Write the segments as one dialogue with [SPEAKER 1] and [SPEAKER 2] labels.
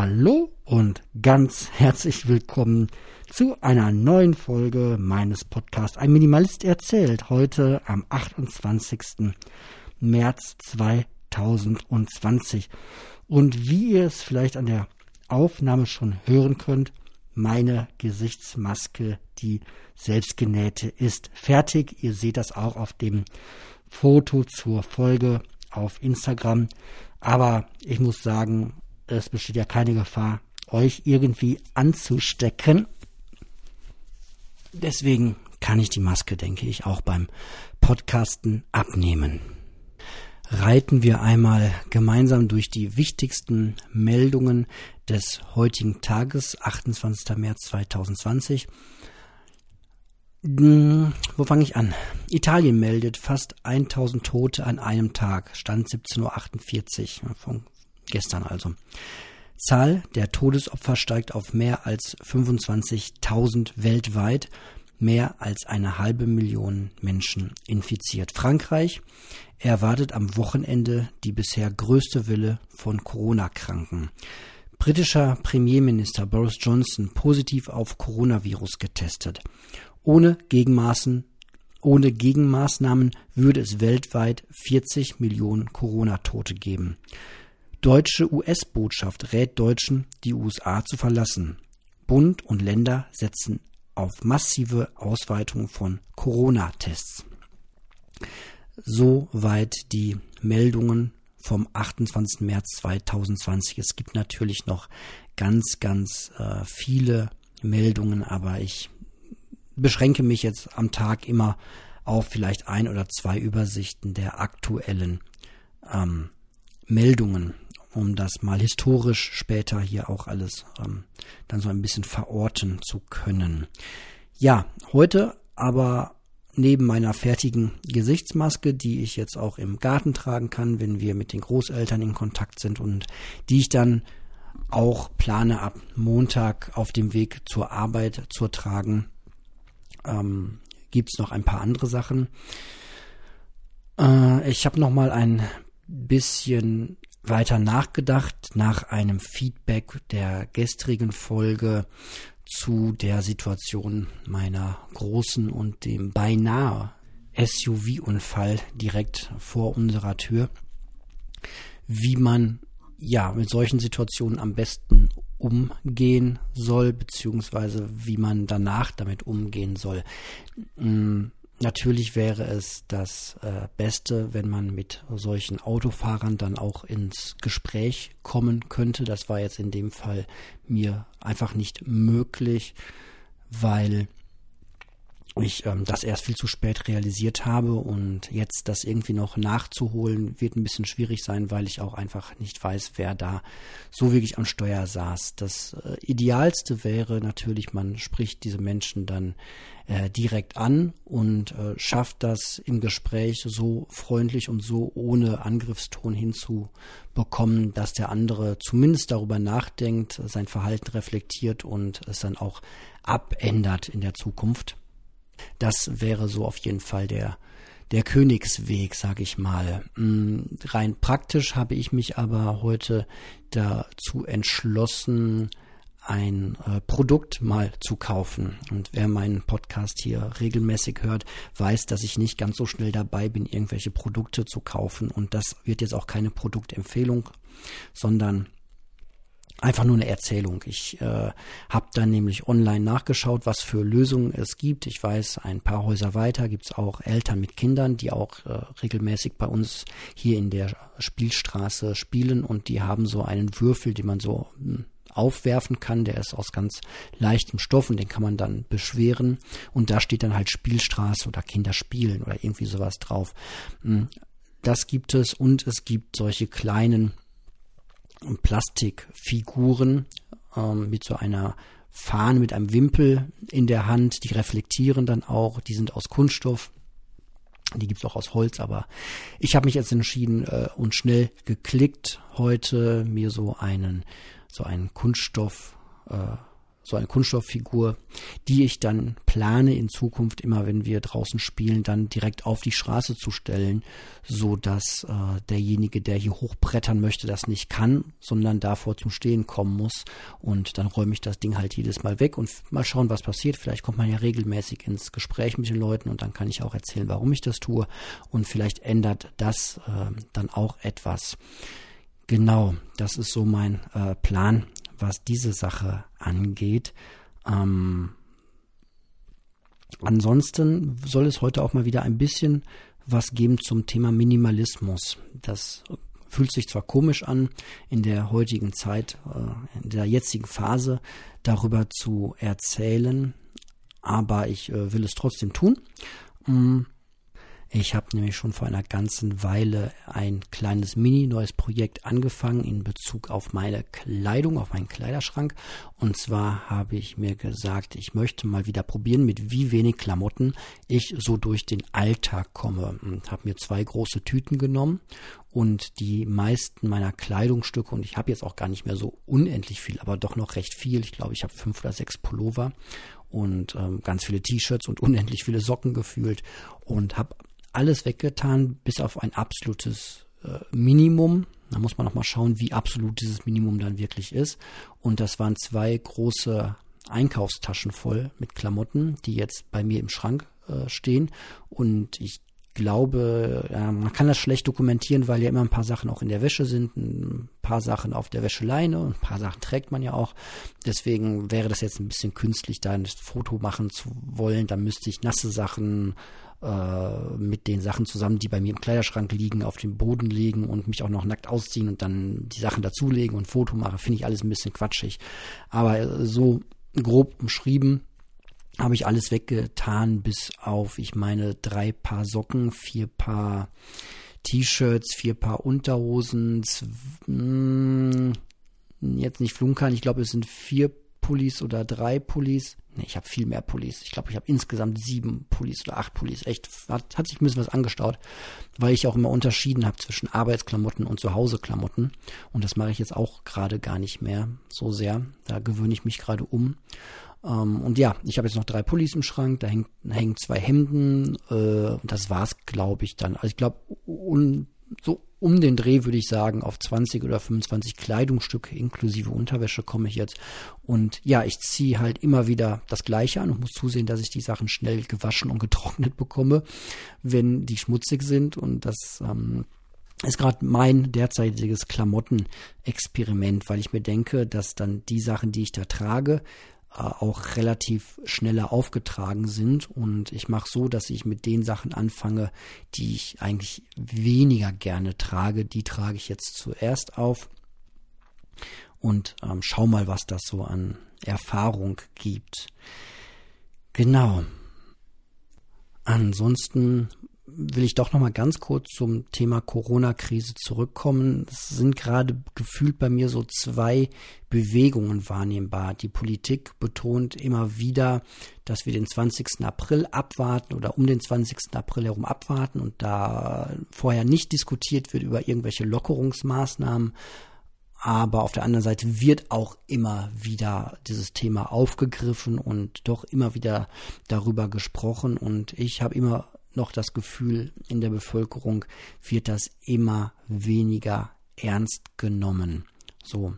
[SPEAKER 1] Hallo und ganz herzlich willkommen zu einer neuen Folge meines Podcasts Ein Minimalist erzählt. Heute am 28. März 2020. Und wie ihr es vielleicht an der Aufnahme schon hören könnt, meine Gesichtsmaske, die selbstgenähte, ist fertig. Ihr seht das auch auf dem Foto zur Folge auf Instagram. Aber ich muss sagen, es besteht ja keine Gefahr, euch irgendwie anzustecken. Deswegen kann ich die Maske, denke ich, auch beim Podcasten abnehmen. Reiten wir einmal gemeinsam durch die wichtigsten Meldungen des heutigen Tages, 28. März 2020. Hm, wo fange ich an? Italien meldet fast 1000 Tote an einem Tag, Stand 17.48 Uhr gestern also. Zahl der Todesopfer steigt auf mehr als 25.000 weltweit, mehr als eine halbe Million Menschen infiziert. Frankreich erwartet am Wochenende die bisher größte Welle von Corona-Kranken. Britischer Premierminister Boris Johnson positiv auf Coronavirus getestet. Ohne Gegenmaßen ohne Gegenmaßnahmen würde es weltweit 40 Millionen Corona-Tote geben. Deutsche US-Botschaft rät Deutschen, die USA zu verlassen. Bund und Länder setzen auf massive Ausweitung von Corona-Tests. Soweit die Meldungen vom 28. März 2020. Es gibt natürlich noch ganz, ganz äh, viele Meldungen, aber ich beschränke mich jetzt am Tag immer auf vielleicht ein oder zwei Übersichten der aktuellen ähm, Meldungen um das mal historisch später hier auch alles ähm, dann so ein bisschen verorten zu können. Ja, heute aber neben meiner fertigen Gesichtsmaske, die ich jetzt auch im Garten tragen kann, wenn wir mit den Großeltern in Kontakt sind und die ich dann auch plane ab Montag auf dem Weg zur Arbeit zu tragen, ähm, gibt es noch ein paar andere Sachen. Äh, ich habe noch mal ein bisschen weiter nachgedacht nach einem Feedback der gestrigen Folge zu der Situation meiner großen und dem beinahe SUV-Unfall direkt vor unserer Tür, wie man ja mit solchen Situationen am besten umgehen soll, beziehungsweise wie man danach damit umgehen soll. Hm, Natürlich wäre es das äh, Beste, wenn man mit solchen Autofahrern dann auch ins Gespräch kommen könnte. Das war jetzt in dem Fall mir einfach nicht möglich, weil ich ähm, das erst viel zu spät realisiert habe und jetzt das irgendwie noch nachzuholen wird ein bisschen schwierig sein, weil ich auch einfach nicht weiß, wer da so wirklich am Steuer saß. Das äh, Idealste wäre natürlich, man spricht diese Menschen dann äh, direkt an und äh, schafft das im Gespräch so freundlich und so ohne Angriffston hinzubekommen, dass der andere zumindest darüber nachdenkt, sein Verhalten reflektiert und es dann auch abändert in der Zukunft. Das wäre so auf jeden Fall der der Königsweg, sag ich mal. Mm, rein praktisch habe ich mich aber heute dazu entschlossen, ein äh, Produkt mal zu kaufen. Und wer meinen Podcast hier regelmäßig hört, weiß, dass ich nicht ganz so schnell dabei bin, irgendwelche Produkte zu kaufen. Und das wird jetzt auch keine Produktempfehlung, sondern einfach nur eine Erzählung. Ich äh, habe dann nämlich online nachgeschaut, was für Lösungen es gibt. Ich weiß, ein paar Häuser weiter gibt es auch Eltern mit Kindern, die auch äh, regelmäßig bei uns hier in der Spielstraße spielen und die haben so einen Würfel, den man so hm, aufwerfen kann. Der ist aus ganz leichtem Stoff und den kann man dann beschweren. Und da steht dann halt Spielstraße oder Kinder spielen oder irgendwie sowas drauf. Hm, das gibt es und es gibt solche kleinen Plastikfiguren ähm, mit so einer Fahne mit einem Wimpel in der Hand. Die reflektieren dann auch. Die sind aus Kunststoff. Die gibt's auch aus Holz, aber ich habe mich jetzt entschieden äh, und schnell geklickt, heute mir so einen so einen Kunststoff, äh, so eine Kunststofffigur, die ich dann plane in Zukunft immer, wenn wir draußen spielen, dann direkt auf die Straße zu stellen, so dass äh, derjenige, der hier hochbrettern möchte, das nicht kann, sondern davor zum Stehen kommen muss. Und dann räume ich das Ding halt jedes Mal weg und mal schauen, was passiert. Vielleicht kommt man ja regelmäßig ins Gespräch mit den Leuten und dann kann ich auch erzählen, warum ich das tue. Und vielleicht ändert das äh, dann auch etwas. Genau, das ist so mein äh, Plan, was diese Sache angeht. Ähm, ansonsten soll es heute auch mal wieder ein bisschen was geben zum Thema Minimalismus. Das fühlt sich zwar komisch an, in der heutigen Zeit, äh, in der jetzigen Phase darüber zu erzählen, aber ich äh, will es trotzdem tun. Ich habe nämlich schon vor einer ganzen Weile ein kleines Mini-neues Projekt angefangen in Bezug auf meine Kleidung, auf meinen Kleiderschrank. Und zwar habe ich mir gesagt, ich möchte mal wieder probieren, mit wie wenig Klamotten ich so durch den Alltag komme. Und habe mir zwei große Tüten genommen und die meisten meiner Kleidungsstücke, und ich habe jetzt auch gar nicht mehr so unendlich viel, aber doch noch recht viel. Ich glaube, ich habe fünf oder sechs Pullover und ähm, ganz viele T-Shirts und unendlich viele Socken gefühlt und habe alles weggetan, bis auf ein absolutes äh, Minimum. Da muss man noch mal schauen, wie absolut dieses Minimum dann wirklich ist. Und das waren zwei große Einkaufstaschen voll mit Klamotten, die jetzt bei mir im Schrank äh, stehen. Und ich glaube, man kann das schlecht dokumentieren, weil ja immer ein paar Sachen auch in der Wäsche sind, ein paar Sachen auf der Wäscheleine und ein paar Sachen trägt man ja auch. Deswegen wäre das jetzt ein bisschen künstlich, da ein Foto machen zu wollen. Da müsste ich nasse Sachen äh, mit den Sachen zusammen, die bei mir im Kleiderschrank liegen, auf dem Boden legen und mich auch noch nackt ausziehen und dann die Sachen dazulegen und Foto mache, finde ich alles ein bisschen quatschig. Aber so grob umschrieben habe ich alles weggetan, bis auf, ich meine, drei Paar Socken, vier Paar T-Shirts, vier Paar Unterhosen, mh, hm, jetzt nicht flunkern, ich glaube, es sind vier Pullis oder drei Pullis. Ne, ich habe viel mehr Pullis. Ich glaube, ich habe insgesamt sieben Pullis oder acht Pullis. Echt, hat, hat sich ein bisschen was angestaut, weil ich auch immer unterschieden habe zwischen Arbeitsklamotten und Zuhauseklamotten. Und das mache ich jetzt auch gerade gar nicht mehr so sehr. Da gewöhne ich mich gerade um. Ähm, und ja, ich habe jetzt noch drei Pullis im Schrank, da hängen, hängen zwei Hemden. Äh, das war's, glaube ich, dann. Also ich glaube, so um den Dreh würde ich sagen, auf 20 oder 25 Kleidungsstücke inklusive Unterwäsche komme ich jetzt. Und ja, ich ziehe halt immer wieder das Gleiche an und muss zusehen, dass ich die Sachen schnell gewaschen und getrocknet bekomme, wenn die schmutzig sind. Und das ähm, ist gerade mein derzeitiges Klamottenexperiment, weil ich mir denke, dass dann die Sachen, die ich da trage, auch relativ schneller aufgetragen sind. Und ich mache so, dass ich mit den Sachen anfange, die ich eigentlich weniger gerne trage. Die trage ich jetzt zuerst auf und ähm, schau mal, was das so an Erfahrung gibt. Genau. Ansonsten will ich doch noch mal ganz kurz zum Thema Corona-Krise zurückkommen. Es sind gerade gefühlt bei mir so zwei Bewegungen wahrnehmbar. Die Politik betont immer wieder, dass wir den 20. April abwarten oder um den 20. April herum abwarten und da vorher nicht diskutiert wird über irgendwelche Lockerungsmaßnahmen. Aber auf der anderen Seite wird auch immer wieder dieses Thema aufgegriffen und doch immer wieder darüber gesprochen. Und ich habe immer noch das Gefühl, in der Bevölkerung wird das immer weniger ernst genommen. So,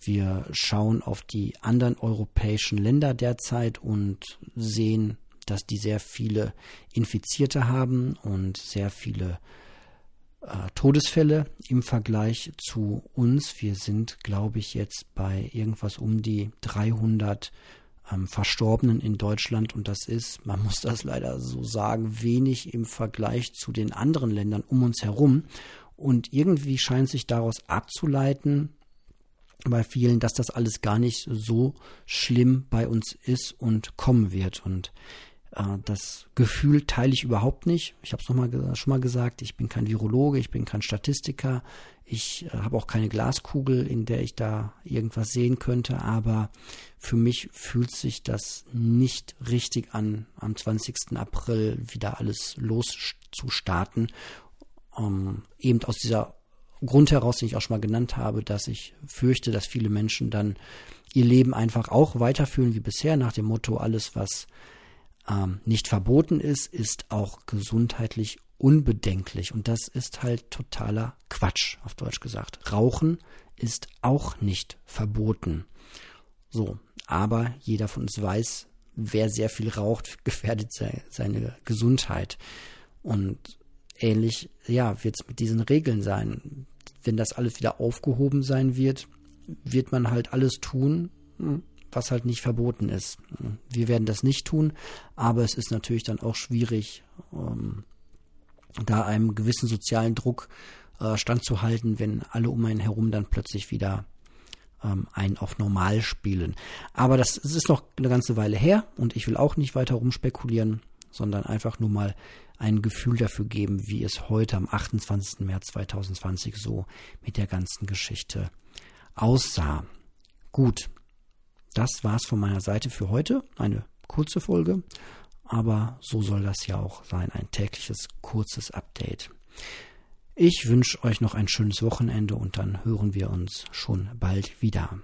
[SPEAKER 1] wir schauen auf die anderen europäischen Länder derzeit und sehen, dass die sehr viele Infizierte haben und sehr viele äh, Todesfälle im Vergleich zu uns. Wir sind, glaube ich, jetzt bei irgendwas um die 300 ähm, Verstorbenen in Deutschland und das ist, man muss das leider so sagen, wenig im Vergleich zu den anderen Ländern um uns herum. Und irgendwie scheint sich daraus abzuleiten, bei vielen, dass das alles gar nicht so schlimm bei uns ist und kommen wird. Und das Gefühl teile ich überhaupt nicht. Ich habe es noch schon mal gesagt, ich bin kein Virologe, ich bin kein Statistiker, ich äh, habe auch keine Glaskugel, in der ich da irgendwas sehen könnte, aber für mich fühlt sich das nicht richtig an, am 20. April wieder alles loszustarten. Ähm, eben aus dieser Grund heraus, den ich auch schon mal genannt habe, dass ich fürchte, dass viele Menschen dann ihr Leben einfach auch weiterführen wie bisher, nach dem Motto, alles, was ähm, nicht verboten ist, ist auch gesundheitlich unbedenklich. Und das ist halt totaler Quatsch, auf Deutsch gesagt. Rauchen ist auch nicht verboten. So, aber jeder von uns weiß, wer sehr viel raucht, gefährdet seine Gesundheit. Und ähnlich, ja, wird es mit diesen Regeln sein. Wenn das alles wieder aufgehoben sein wird, wird man halt alles tun, hm, was halt nicht verboten ist. Wir werden das nicht tun, aber es ist natürlich dann auch schwierig, ähm, da einem gewissen sozialen Druck äh, standzuhalten, wenn alle um einen herum dann plötzlich wieder ähm, einen auf normal spielen. Aber das, das ist noch eine ganze Weile her und ich will auch nicht weiter rumspekulieren, sondern einfach nur mal ein Gefühl dafür geben, wie es heute am 28. März 2020 so mit der ganzen Geschichte aussah. Gut, das war's von meiner Seite für heute. Eine kurze Folge, aber so soll das ja auch sein, ein tägliches kurzes Update. Ich wünsche euch noch ein schönes Wochenende und dann hören wir uns schon bald wieder.